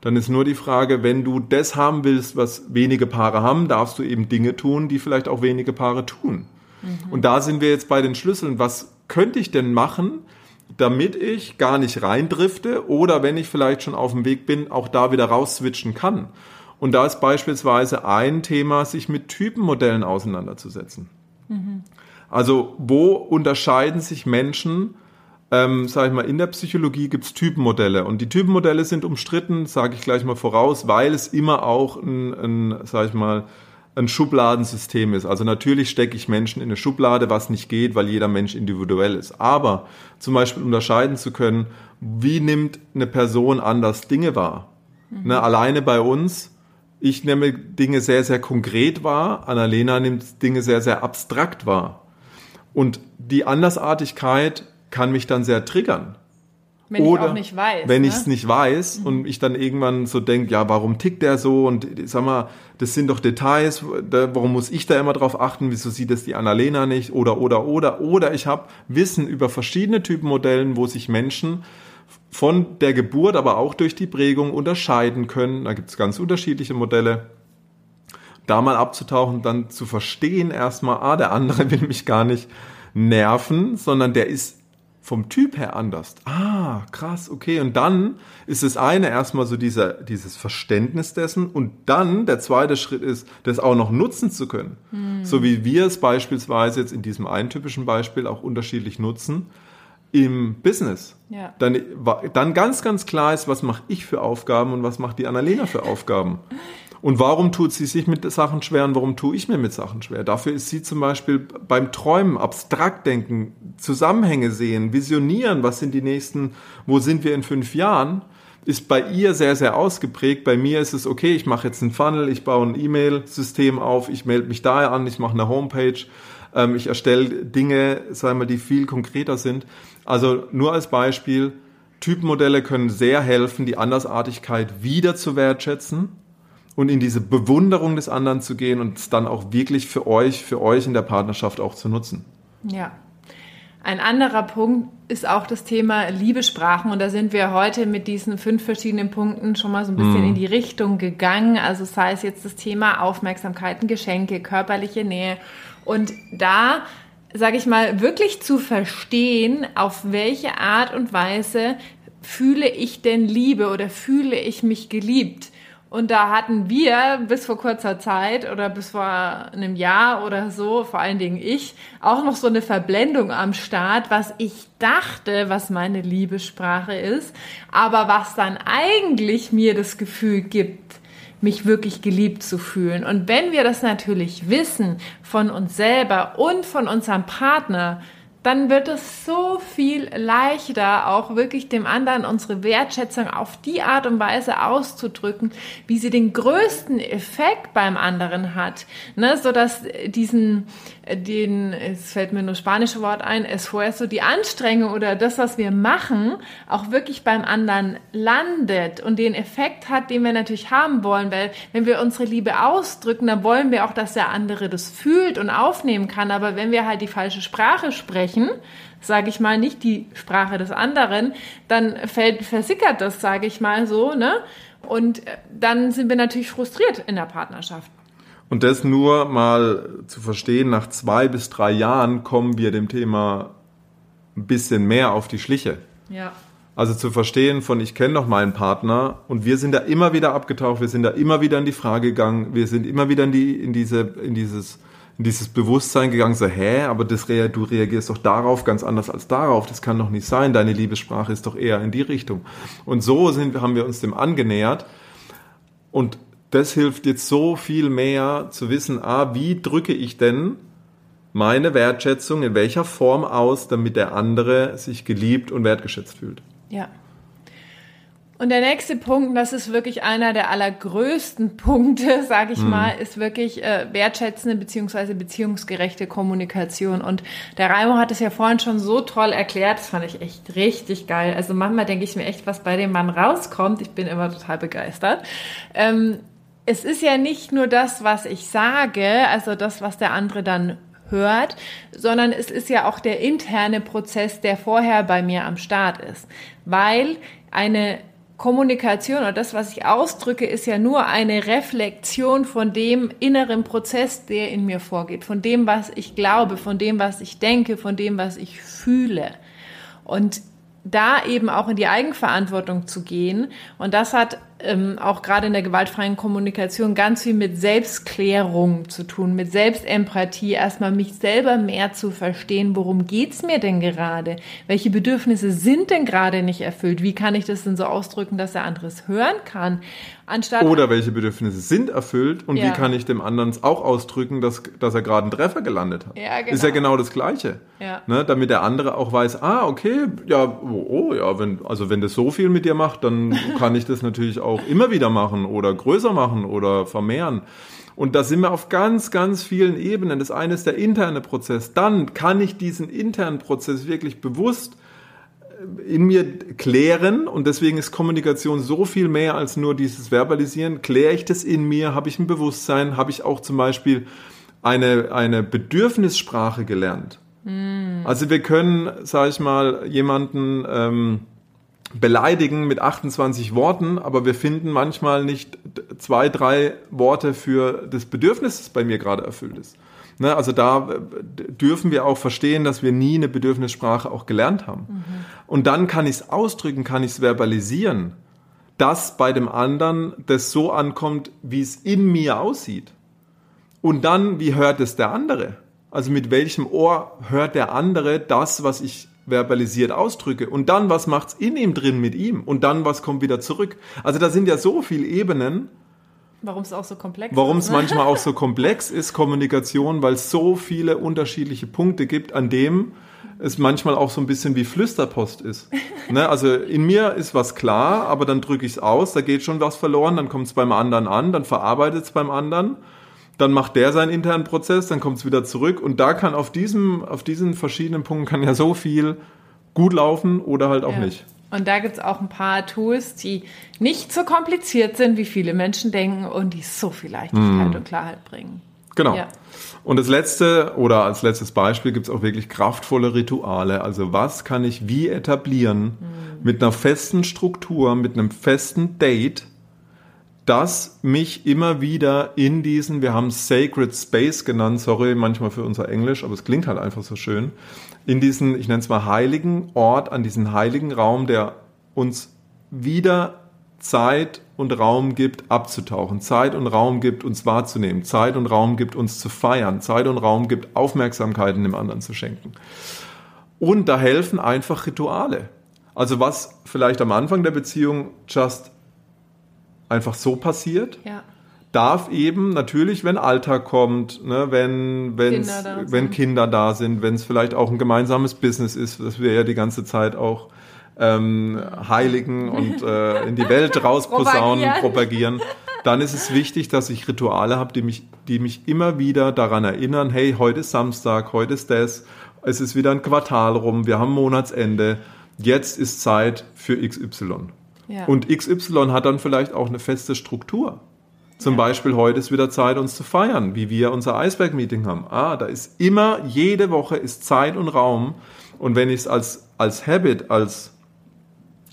dann ist nur die Frage, wenn du das haben willst, was wenige Paare haben, darfst du eben Dinge tun, die vielleicht auch wenige Paare tun. Mhm. Und da sind wir jetzt bei den Schlüsseln. Was könnte ich denn machen, damit ich gar nicht reindrifte oder wenn ich vielleicht schon auf dem Weg bin, auch da wieder rausswitchen kann? Und da ist beispielsweise ein Thema, sich mit Typenmodellen auseinanderzusetzen. Mhm. Also wo unterscheiden sich Menschen ähm, sage ich mal, in der Psychologie gibt's Typenmodelle und die Typenmodelle sind umstritten, sage ich gleich mal voraus, weil es immer auch ein, ein sage ich mal, ein Schubladensystem ist. Also natürlich stecke ich Menschen in eine Schublade, was nicht geht, weil jeder Mensch individuell ist. Aber zum Beispiel unterscheiden zu können, wie nimmt eine Person anders Dinge wahr? Mhm. Ne, alleine bei uns, ich nehme Dinge sehr, sehr konkret wahr, Annalena nimmt Dinge sehr, sehr abstrakt wahr. Und die Andersartigkeit kann mich dann sehr triggern. Wenn Oder ich auch nicht weiß. Wenn ne? ich es nicht weiß mhm. und ich dann irgendwann so denke, ja, warum tickt der so? Und sag mal, das sind doch Details, da, warum muss ich da immer drauf achten? Wieso sieht das die Annalena nicht? Oder, oder, oder. Oder ich habe Wissen über verschiedene Typen Modellen, wo sich Menschen von der Geburt, aber auch durch die Prägung unterscheiden können. Da gibt es ganz unterschiedliche Modelle. Da mal abzutauchen, dann zu verstehen erstmal, ah, der andere will mich gar nicht nerven, sondern der ist vom Typ her anders. Ah, krass, okay. Und dann ist das eine erstmal so dieser, dieses Verständnis dessen und dann der zweite Schritt ist, das auch noch nutzen zu können. Hm. So wie wir es beispielsweise jetzt in diesem einen typischen Beispiel auch unterschiedlich nutzen im Business. Ja. Dann, dann ganz, ganz klar ist, was mache ich für Aufgaben und was macht die Annalena für Aufgaben. Und warum tut sie sich mit Sachen schwer und warum tue ich mir mit Sachen schwer? Dafür ist sie zum Beispiel beim Träumen, abstrakt denken, Zusammenhänge sehen, visionieren, was sind die nächsten, wo sind wir in fünf Jahren, ist bei ihr sehr, sehr ausgeprägt. Bei mir ist es, okay, ich mache jetzt einen Funnel, ich baue ein E-Mail-System auf, ich melde mich da an, ich mache eine Homepage, ähm, ich erstelle Dinge, sagen wir, die viel konkreter sind. Also nur als Beispiel, Typenmodelle können sehr helfen, die Andersartigkeit wieder zu wertschätzen und in diese Bewunderung des anderen zu gehen und es dann auch wirklich für euch, für euch in der Partnerschaft auch zu nutzen. Ja. Ein anderer Punkt ist auch das Thema Liebesprachen und da sind wir heute mit diesen fünf verschiedenen Punkten schon mal so ein bisschen mm. in die Richtung gegangen. Also sei es jetzt das Thema Aufmerksamkeiten, Geschenke, körperliche Nähe und da sage ich mal, wirklich zu verstehen, auf welche Art und Weise fühle ich denn Liebe oder fühle ich mich geliebt. Und da hatten wir bis vor kurzer Zeit oder bis vor einem Jahr oder so, vor allen Dingen ich, auch noch so eine Verblendung am Start, was ich dachte, was meine Liebessprache ist, aber was dann eigentlich mir das Gefühl gibt, mich wirklich geliebt zu fühlen. Und wenn wir das natürlich wissen von uns selber und von unserem Partner, dann wird es so viel leichter, auch wirklich dem anderen unsere Wertschätzung auf die Art und Weise auszudrücken, wie sie den größten Effekt beim anderen hat, ne, so dass diesen, den, es fällt mir nur spanische Wort ein, esfuerzo, die Anstrengung oder das, was wir machen, auch wirklich beim anderen landet und den Effekt hat, den wir natürlich haben wollen, weil wenn wir unsere Liebe ausdrücken, dann wollen wir auch, dass der andere das fühlt und aufnehmen kann, aber wenn wir halt die falsche Sprache sprechen, sprechen, sage ich mal, nicht die Sprache des anderen, dann fällt, versickert das, sage ich mal so, ne? Und äh, dann sind wir natürlich frustriert in der Partnerschaft. Und das nur mal zu verstehen, nach zwei bis drei Jahren kommen wir dem Thema ein bisschen mehr auf die Schliche. Ja. Also zu verstehen von, ich kenne doch meinen Partner und wir sind da immer wieder abgetaucht, wir sind da immer wieder in die Frage gegangen, wir sind immer wieder in, die, in, diese, in dieses in dieses Bewusstsein gegangen, so, hä, aber das, du reagierst doch darauf ganz anders als darauf, das kann doch nicht sein, deine Liebessprache ist doch eher in die Richtung. Und so sind, haben wir uns dem angenähert und das hilft jetzt so viel mehr zu wissen, ah, wie drücke ich denn meine Wertschätzung in welcher Form aus, damit der andere sich geliebt und wertgeschätzt fühlt. Ja. Und der nächste Punkt, das ist wirklich einer der allergrößten Punkte, sage ich mhm. mal, ist wirklich äh, wertschätzende beziehungsweise beziehungsgerechte Kommunikation. Und der Raimo hat es ja vorhin schon so toll erklärt, das fand ich echt richtig geil. Also manchmal denke ich mir echt, was bei dem Mann rauskommt. Ich bin immer total begeistert. Ähm, es ist ja nicht nur das, was ich sage, also das, was der andere dann hört, sondern es ist ja auch der interne Prozess, der vorher bei mir am Start ist. Weil eine Kommunikation oder das, was ich ausdrücke, ist ja nur eine Reflexion von dem inneren Prozess, der in mir vorgeht, von dem, was ich glaube, von dem, was ich denke, von dem, was ich fühle. Und da eben auch in die Eigenverantwortung zu gehen. Und das hat ähm, auch gerade in der gewaltfreien Kommunikation ganz viel mit Selbstklärung zu tun, mit Selbstempathie, erstmal mich selber mehr zu verstehen, worum geht's mir denn gerade? Welche Bedürfnisse sind denn gerade nicht erfüllt? Wie kann ich das denn so ausdrücken, dass der andere es hören kann? Anstatt Oder welche Bedürfnisse sind erfüllt und ja. wie kann ich dem anderen auch ausdrücken, dass, dass er gerade einen Treffer gelandet hat? Ja, genau. Ist ja genau das Gleiche. Ja. Ne, damit der andere auch weiß, ah, okay, ja, oh, oh ja, wenn, also wenn das so viel mit dir macht, dann kann ich das natürlich auch immer wieder machen oder größer machen oder vermehren. Und da sind wir auf ganz, ganz vielen Ebenen. Das eine ist der interne Prozess. Dann kann ich diesen internen Prozess wirklich bewusst äh, in mir klären und deswegen ist Kommunikation so viel mehr als nur dieses Verbalisieren. Kläre ich das in mir? Habe ich ein Bewusstsein? Habe ich auch zum Beispiel eine, eine Bedürfnissprache gelernt? Mm. Also wir können, sage ich mal, jemanden ähm, beleidigen mit 28 Worten, aber wir finden manchmal nicht zwei, drei Worte für das Bedürfnis, das bei mir gerade erfüllt ist. Ne, also da äh, dürfen wir auch verstehen, dass wir nie eine Bedürfnissprache auch gelernt haben. Mhm. Und dann kann ich es ausdrücken, kann ich es verbalisieren, dass bei dem anderen das so ankommt, wie es in mir aussieht. Und dann, wie hört es der andere? Also mit welchem Ohr hört der andere das, was ich verbalisiert ausdrücke? Und dann, was macht's in ihm drin mit ihm? Und dann, was kommt wieder zurück? Also da sind ja so viele Ebenen. Warum es auch so komplex Warum es ne? manchmal auch so komplex ist, Kommunikation, weil es so viele unterschiedliche Punkte gibt, an dem es manchmal auch so ein bisschen wie Flüsterpost ist. ne? Also in mir ist was klar, aber dann drücke ich es aus, da geht schon was verloren, dann kommt es beim anderen an, dann verarbeitet es beim anderen dann macht der seinen internen Prozess, dann kommt es wieder zurück und da kann auf diesem, auf diesen verschiedenen Punkten kann ja so viel gut laufen oder halt auch ja. nicht. Und da gibt es auch ein paar Tools, die nicht so kompliziert sind, wie viele Menschen denken und die so viel Leichtigkeit mm. und Klarheit bringen. Genau. Ja. Und das letzte oder als letztes Beispiel gibt es auch wirklich kraftvolle Rituale. Also was kann ich wie etablieren mm. mit einer festen Struktur, mit einem festen Date, das mich immer wieder in diesen, wir haben Sacred Space genannt, sorry manchmal für unser Englisch, aber es klingt halt einfach so schön, in diesen, ich nenne es mal heiligen Ort, an diesen heiligen Raum, der uns wieder Zeit und Raum gibt, abzutauchen, Zeit und Raum gibt, uns wahrzunehmen, Zeit und Raum gibt, uns zu feiern, Zeit und Raum gibt, Aufmerksamkeiten dem anderen zu schenken. Und da helfen einfach Rituale. Also was vielleicht am Anfang der Beziehung just einfach so passiert. Ja. Darf eben natürlich, wenn Alltag kommt, ne, wenn, Kinder da wenn Kinder da sind, wenn es vielleicht auch ein gemeinsames Business ist, das wir ja die ganze Zeit auch ähm, heiligen und äh, in die Welt rausposaunen, propagieren. propagieren, dann ist es wichtig, dass ich Rituale habe, die mich, die mich immer wieder daran erinnern, hey, heute ist Samstag, heute ist das, es ist wieder ein Quartal rum, wir haben Monatsende, jetzt ist Zeit für XY. Und XY hat dann vielleicht auch eine feste Struktur. Zum ja. Beispiel heute ist wieder Zeit, uns zu feiern, wie wir unser Eisberg-Meeting haben. Ah, da ist immer, jede Woche ist Zeit und Raum. Und wenn ich es als, als Habit, als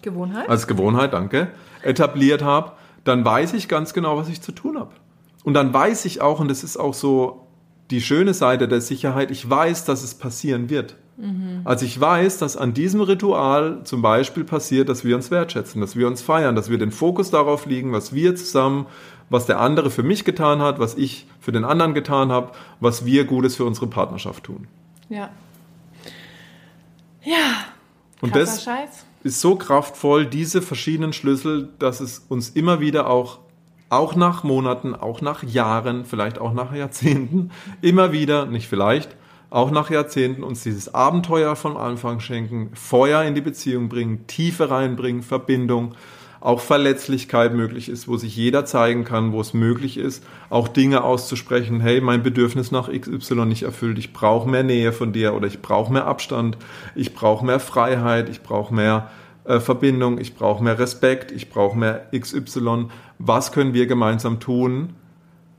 Gewohnheit, als Gewohnheit, danke, etabliert habe, dann weiß ich ganz genau, was ich zu tun habe. Und dann weiß ich auch, und das ist auch so die schöne Seite der Sicherheit, ich weiß, dass es passieren wird. Mhm. Also ich weiß, dass an diesem Ritual zum Beispiel passiert, dass wir uns wertschätzen, dass wir uns feiern, dass wir den Fokus darauf liegen, was wir zusammen, was der andere für mich getan hat, was ich für den anderen getan habe, was wir Gutes für unsere Partnerschaft tun. Ja. Ja. Und das Scheiß. ist so kraftvoll, diese verschiedenen Schlüssel, dass es uns immer wieder auch auch nach Monaten, auch nach Jahren, vielleicht auch nach Jahrzehnten, immer wieder, nicht vielleicht, auch nach Jahrzehnten uns dieses Abenteuer vom Anfang schenken, Feuer in die Beziehung bringen, Tiefe reinbringen, Verbindung, auch Verletzlichkeit möglich ist, wo sich jeder zeigen kann, wo es möglich ist, auch Dinge auszusprechen, hey, mein Bedürfnis nach XY nicht erfüllt, ich brauche mehr Nähe von dir oder ich brauche mehr Abstand, ich brauche mehr Freiheit, ich brauche mehr äh, Verbindung, ich brauche mehr Respekt, ich brauche mehr XY. Was können wir gemeinsam tun,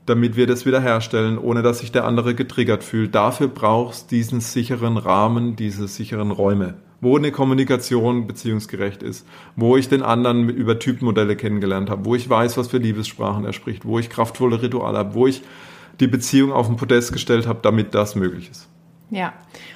damit wir das wiederherstellen, ohne dass sich der andere getriggert fühlt. Dafür brauchst diesen sicheren Rahmen, diese sicheren Räume, wo eine Kommunikation beziehungsgerecht ist, wo ich den anderen über Typmodelle kennengelernt habe, wo ich weiß, was für Liebessprachen er spricht, wo ich kraftvolle Rituale habe, wo ich die Beziehung auf den Podest gestellt habe, damit das möglich ist. Ja,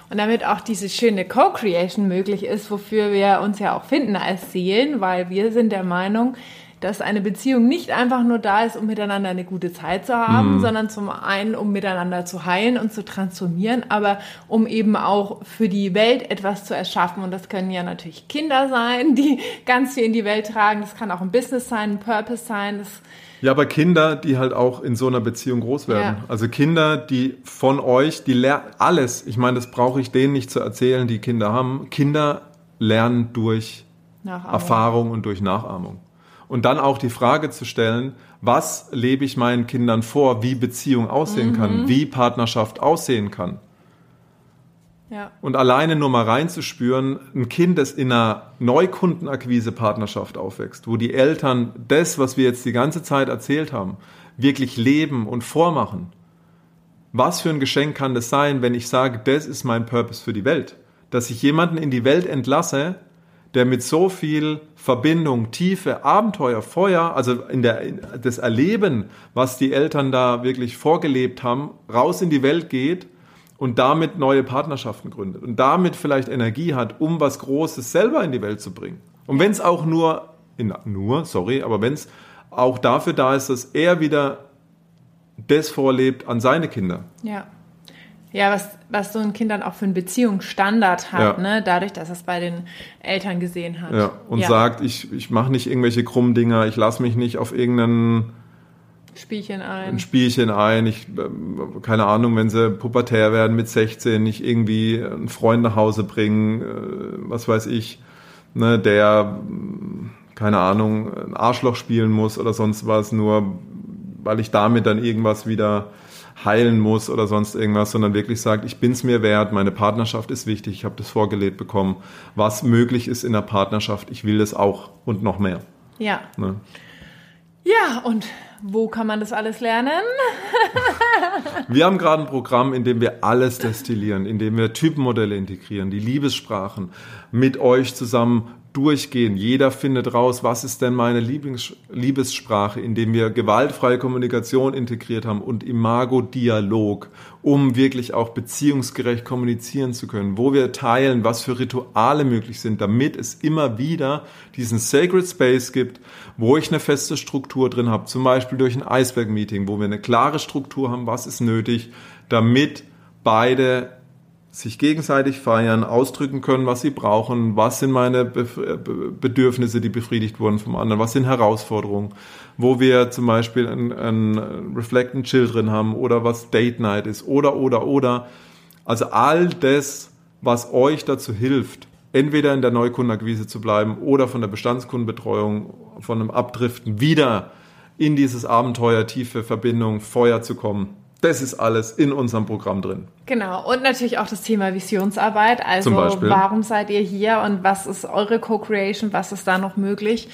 und damit auch diese schöne Co-Creation möglich ist, wofür wir uns ja auch finden als Seelen, weil wir sind der Meinung, dass eine Beziehung nicht einfach nur da ist, um miteinander eine gute Zeit zu haben, mhm. sondern zum einen, um miteinander zu heilen und zu transformieren, aber um eben auch für die Welt etwas zu erschaffen. Und das können ja natürlich Kinder sein, die ganz viel in die Welt tragen. Das kann auch ein Business sein, ein Purpose sein. Das ja, aber Kinder, die halt auch in so einer Beziehung groß werden. Ja. Also Kinder, die von euch, die lernen alles. Ich meine, das brauche ich denen nicht zu erzählen, die Kinder haben. Kinder lernen durch Erfahrung und durch Nachahmung. Und dann auch die Frage zu stellen, was lebe ich meinen Kindern vor, wie Beziehung aussehen mhm. kann, wie Partnerschaft aussehen kann. Ja. Und alleine nur mal reinzuspüren, ein Kind, das in einer Neukundenakquise-Partnerschaft aufwächst, wo die Eltern das, was wir jetzt die ganze Zeit erzählt haben, wirklich leben und vormachen. Was für ein Geschenk kann das sein, wenn ich sage, das ist mein Purpose für die Welt? Dass ich jemanden in die Welt entlasse, der mit so viel Verbindung, Tiefe, Abenteuer, Feuer, also in der, das Erleben, was die Eltern da wirklich vorgelebt haben, raus in die Welt geht und damit neue Partnerschaften gründet und damit vielleicht Energie hat, um was Großes selber in die Welt zu bringen. Und wenn es auch nur, in, nur, sorry, aber wenn es auch dafür da ist, dass er wieder das vorlebt an seine Kinder. Ja. Ja, was, was so ein Kind dann auch für einen Beziehungsstandard hat, ja. ne? dadurch, dass es bei den Eltern gesehen hat. Ja, und ja. sagt, ich, ich mache nicht irgendwelche krummen Dinger, ich lasse mich nicht auf irgendeinen Spielchen ein. Ein Spielchen ein. Ich, ähm, keine Ahnung, wenn sie pubertär werden mit 16, nicht irgendwie einen Freund nach Hause bringen, äh, was weiß ich, ne, der, keine Ahnung, ein Arschloch spielen muss oder sonst was, nur weil ich damit dann irgendwas wieder heilen muss oder sonst irgendwas, sondern wirklich sagt, ich bin es mir wert, meine Partnerschaft ist wichtig, ich habe das vorgelebt bekommen, was möglich ist in der Partnerschaft, ich will das auch und noch mehr. Ja. Ne? Ja, und wo kann man das alles lernen? wir haben gerade ein Programm, in dem wir alles destillieren, in dem wir Typenmodelle integrieren, die Liebessprachen mit euch zusammen durchgehen. Jeder findet raus, was ist denn meine Lieblings Liebessprache, indem wir gewaltfreie Kommunikation integriert haben und Imago-Dialog, um wirklich auch beziehungsgerecht kommunizieren zu können, wo wir teilen, was für Rituale möglich sind, damit es immer wieder diesen Sacred Space gibt, wo ich eine feste Struktur drin habe, zum Beispiel durch ein Eisberg-Meeting, wo wir eine klare Struktur haben, was ist nötig, damit beide sich gegenseitig feiern, ausdrücken können, was sie brauchen, was sind meine Bedürfnisse, die befriedigt wurden vom anderen, was sind Herausforderungen, wo wir zum Beispiel ein, ein Reflect and Chill drin haben oder was Date Night ist oder, oder, oder. Also all das, was euch dazu hilft, entweder in der Neukundenakquise zu bleiben oder von der Bestandskundenbetreuung, von einem Abdriften wieder in dieses Abenteuer, tiefe Verbindung, Feuer zu kommen das ist alles in unserem Programm drin. Genau. Und natürlich auch das Thema Visionsarbeit. Also, warum seid ihr hier und was ist eure Co-Creation? Was ist da noch möglich?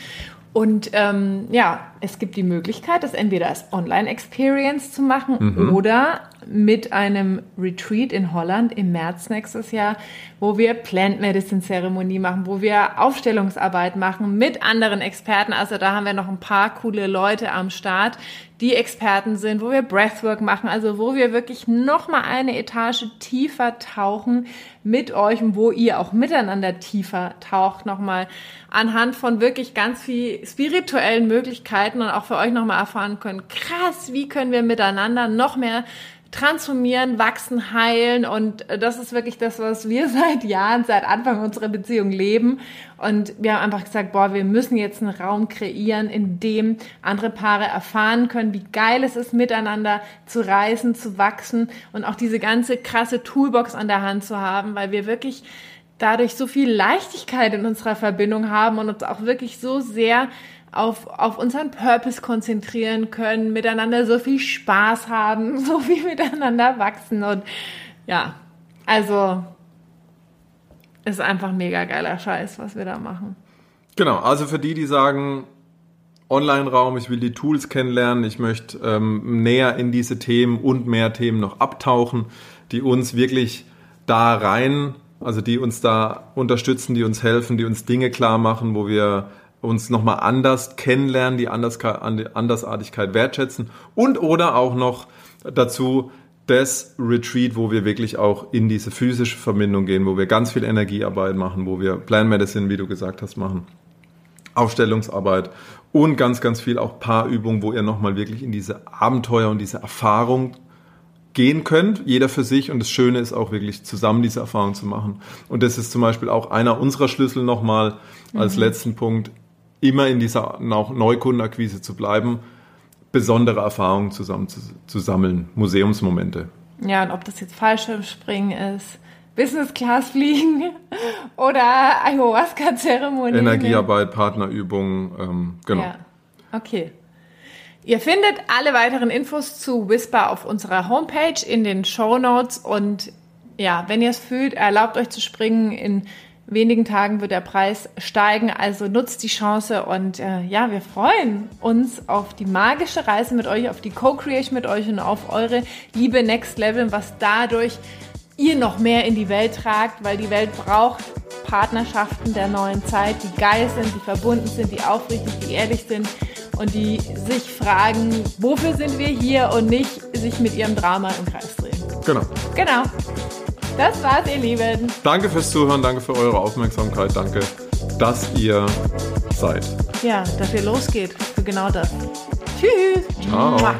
Und ähm, ja, es gibt die Möglichkeit, das entweder als Online-Experience zu machen mhm. oder mit einem Retreat in Holland im März nächstes Jahr, wo wir Plant Medicine Zeremonie machen, wo wir Aufstellungsarbeit machen mit anderen Experten. Also da haben wir noch ein paar coole Leute am Start, die Experten sind, wo wir Breathwork machen, also wo wir wirklich noch mal eine Etage tiefer tauchen mit euch und wo ihr auch miteinander tiefer taucht, noch mal anhand von wirklich ganz viel spirituellen Möglichkeiten und auch für euch noch mal erfahren können. Krass, wie können wir miteinander noch mehr transformieren, wachsen, heilen. Und das ist wirklich das, was wir seit Jahren, seit Anfang unserer Beziehung leben. Und wir haben einfach gesagt, boah, wir müssen jetzt einen Raum kreieren, in dem andere Paare erfahren können, wie geil es ist, miteinander zu reisen, zu wachsen und auch diese ganze krasse Toolbox an der Hand zu haben, weil wir wirklich dadurch so viel Leichtigkeit in unserer Verbindung haben und uns auch wirklich so sehr auf, auf unseren Purpose konzentrieren können, miteinander so viel Spaß haben, so viel miteinander wachsen und ja, also ist einfach mega geiler Scheiß, was wir da machen. Genau, also für die, die sagen, Online-Raum, ich will die Tools kennenlernen, ich möchte ähm, näher in diese Themen und mehr Themen noch abtauchen, die uns wirklich da rein, also die uns da unterstützen, die uns helfen, die uns Dinge klar machen, wo wir uns nochmal anders kennenlernen, die Andersartigkeit wertschätzen und oder auch noch dazu das Retreat, wo wir wirklich auch in diese physische Verbindung gehen, wo wir ganz viel Energiearbeit machen, wo wir Plan Medicine, wie du gesagt hast, machen, Aufstellungsarbeit und ganz, ganz viel auch Paarübungen, wo ihr nochmal wirklich in diese Abenteuer und diese Erfahrung gehen könnt, jeder für sich. Und das Schöne ist auch wirklich zusammen diese Erfahrung zu machen. Und das ist zum Beispiel auch einer unserer Schlüssel nochmal als mhm. letzten Punkt immer in dieser Neukundenakquise zu bleiben, besondere Erfahrungen zusammen zu, zu sammeln, Museumsmomente. Ja, und ob das jetzt Fallschirmspringen ist, Business Class fliegen oder Ayahuasca-Zeremonie. Energiearbeit, Partnerübungen, ähm, genau. Ja, okay. Ihr findet alle weiteren Infos zu Whisper auf unserer Homepage in den Show Notes und ja, wenn ihr es fühlt, erlaubt euch zu springen in wenigen Tagen wird der Preis steigen, also nutzt die Chance und äh, ja, wir freuen uns auf die magische Reise mit euch, auf die Co-Creation mit euch und auf eure Liebe Next Level, was dadurch ihr noch mehr in die Welt tragt, weil die Welt braucht Partnerschaften der neuen Zeit, die geil sind, die verbunden sind, die aufrichtig, die ehrlich sind und die sich fragen, wofür sind wir hier und nicht sich mit ihrem Drama im Kreis drehen. Genau. Genau. Das war's, ihr Lieben. Danke fürs Zuhören, danke für eure Aufmerksamkeit, danke, dass ihr seid. Ja, dass ihr losgeht für genau das. Tschüss. Ciao.